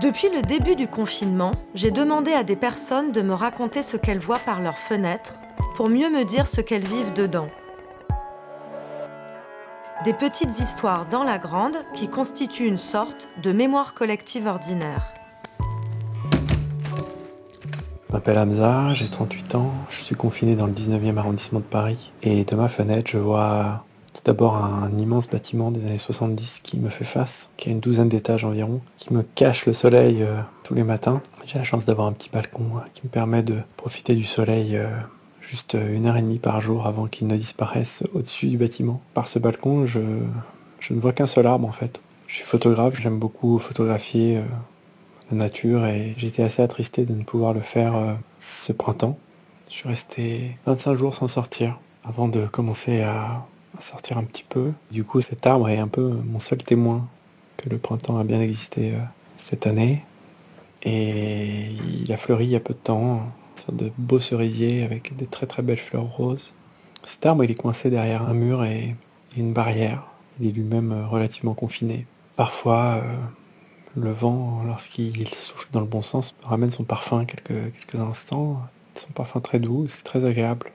Depuis le début du confinement, j'ai demandé à des personnes de me raconter ce qu'elles voient par leurs fenêtres pour mieux me dire ce qu'elles vivent dedans. Des petites histoires dans la grande qui constituent une sorte de mémoire collective ordinaire. Je m'appelle Hamza, j'ai 38 ans, je suis confiné dans le 19e arrondissement de Paris et de ma fenêtre je vois tout d'abord un immense bâtiment des années 70 qui me fait face, qui a une douzaine d'étages environ, qui me cache le soleil euh, tous les matins. J'ai la chance d'avoir un petit balcon euh, qui me permet de profiter du soleil euh, juste une heure et demie par jour avant qu'il ne disparaisse au-dessus du bâtiment. Par ce balcon, je, je ne vois qu'un seul arbre en fait. Je suis photographe, j'aime beaucoup photographier la nature et été assez attristé de ne pouvoir le faire ce printemps. Je suis resté 25 jours sans sortir avant de commencer à sortir un petit peu. Du coup, cet arbre est un peu mon seul témoin que le printemps a bien existé euh, cette année. Et il a fleuri il y a peu de temps, une sorte de beau cerisier avec des très très belles fleurs roses. Cet arbre, il est coincé derrière un mur et une barrière. Il est lui-même euh, relativement confiné. Parfois, euh, le vent, lorsqu'il souffle dans le bon sens, ramène son parfum quelques, quelques instants. Son parfum très doux, c'est très agréable.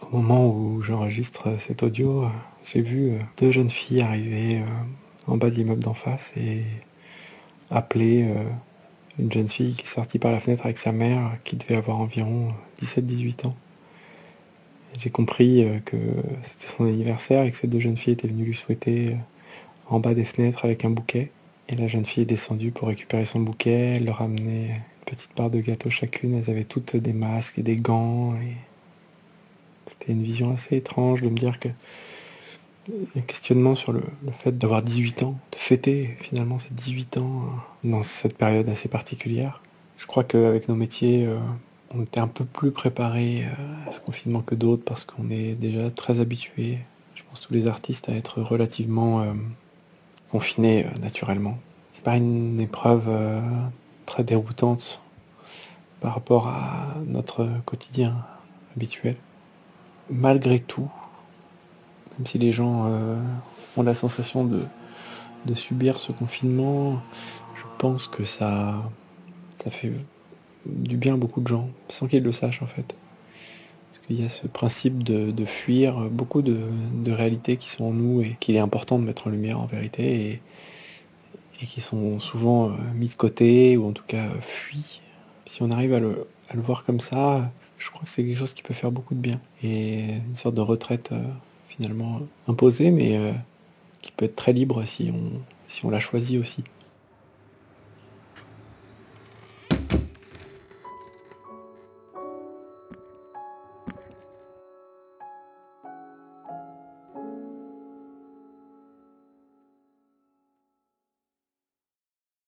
Au moment où j'enregistre cet audio, j'ai vu euh, deux jeunes filles arriver euh, en bas de l'immeuble d'en face et appeler euh, une jeune fille qui est sortie par la fenêtre avec sa mère qui devait avoir environ 17-18 ans. J'ai compris que c'était son anniversaire et que ces deux jeunes filles étaient venues lui souhaiter en bas des fenêtres avec un bouquet. Et la jeune fille est descendue pour récupérer son bouquet, elle leur a une petite part de gâteau chacune, elles avaient toutes des masques et des gants et c'était une vision assez étrange de me dire que un questionnement sur le, fait d'avoir 18 ans, de fêter finalement ces 18 ans euh, dans cette période assez particulière. Je crois qu'avec nos métiers, euh, on était un peu plus préparés euh, à ce confinement que d'autres parce qu'on est déjà très habitués, je pense tous les artistes, à être relativement confinés naturellement. C'est pas une épreuve très déroutante par rapport à notre quotidien habituel malgré tout, même si les gens euh, ont la sensation de, subir ce confinement, je pense que ça, fait du bien à beaucoup de gens, sans qu'ils le sachent en fait. Parce qu'il y a ce principe de, fuir beaucoup de, réalités qui sont en nous et qu'il est important de mettre en lumière en vérité et, qui sont souvent euh, mis de côté ou en tout cas fuis. Si on arrive à le voir comme ça, je crois que c'est quelque chose qui peut faire beaucoup de bien. Et une sorte de retraite euh, finalement imposée, mais euh, qui peut être très libre si on, si on la choisit aussi.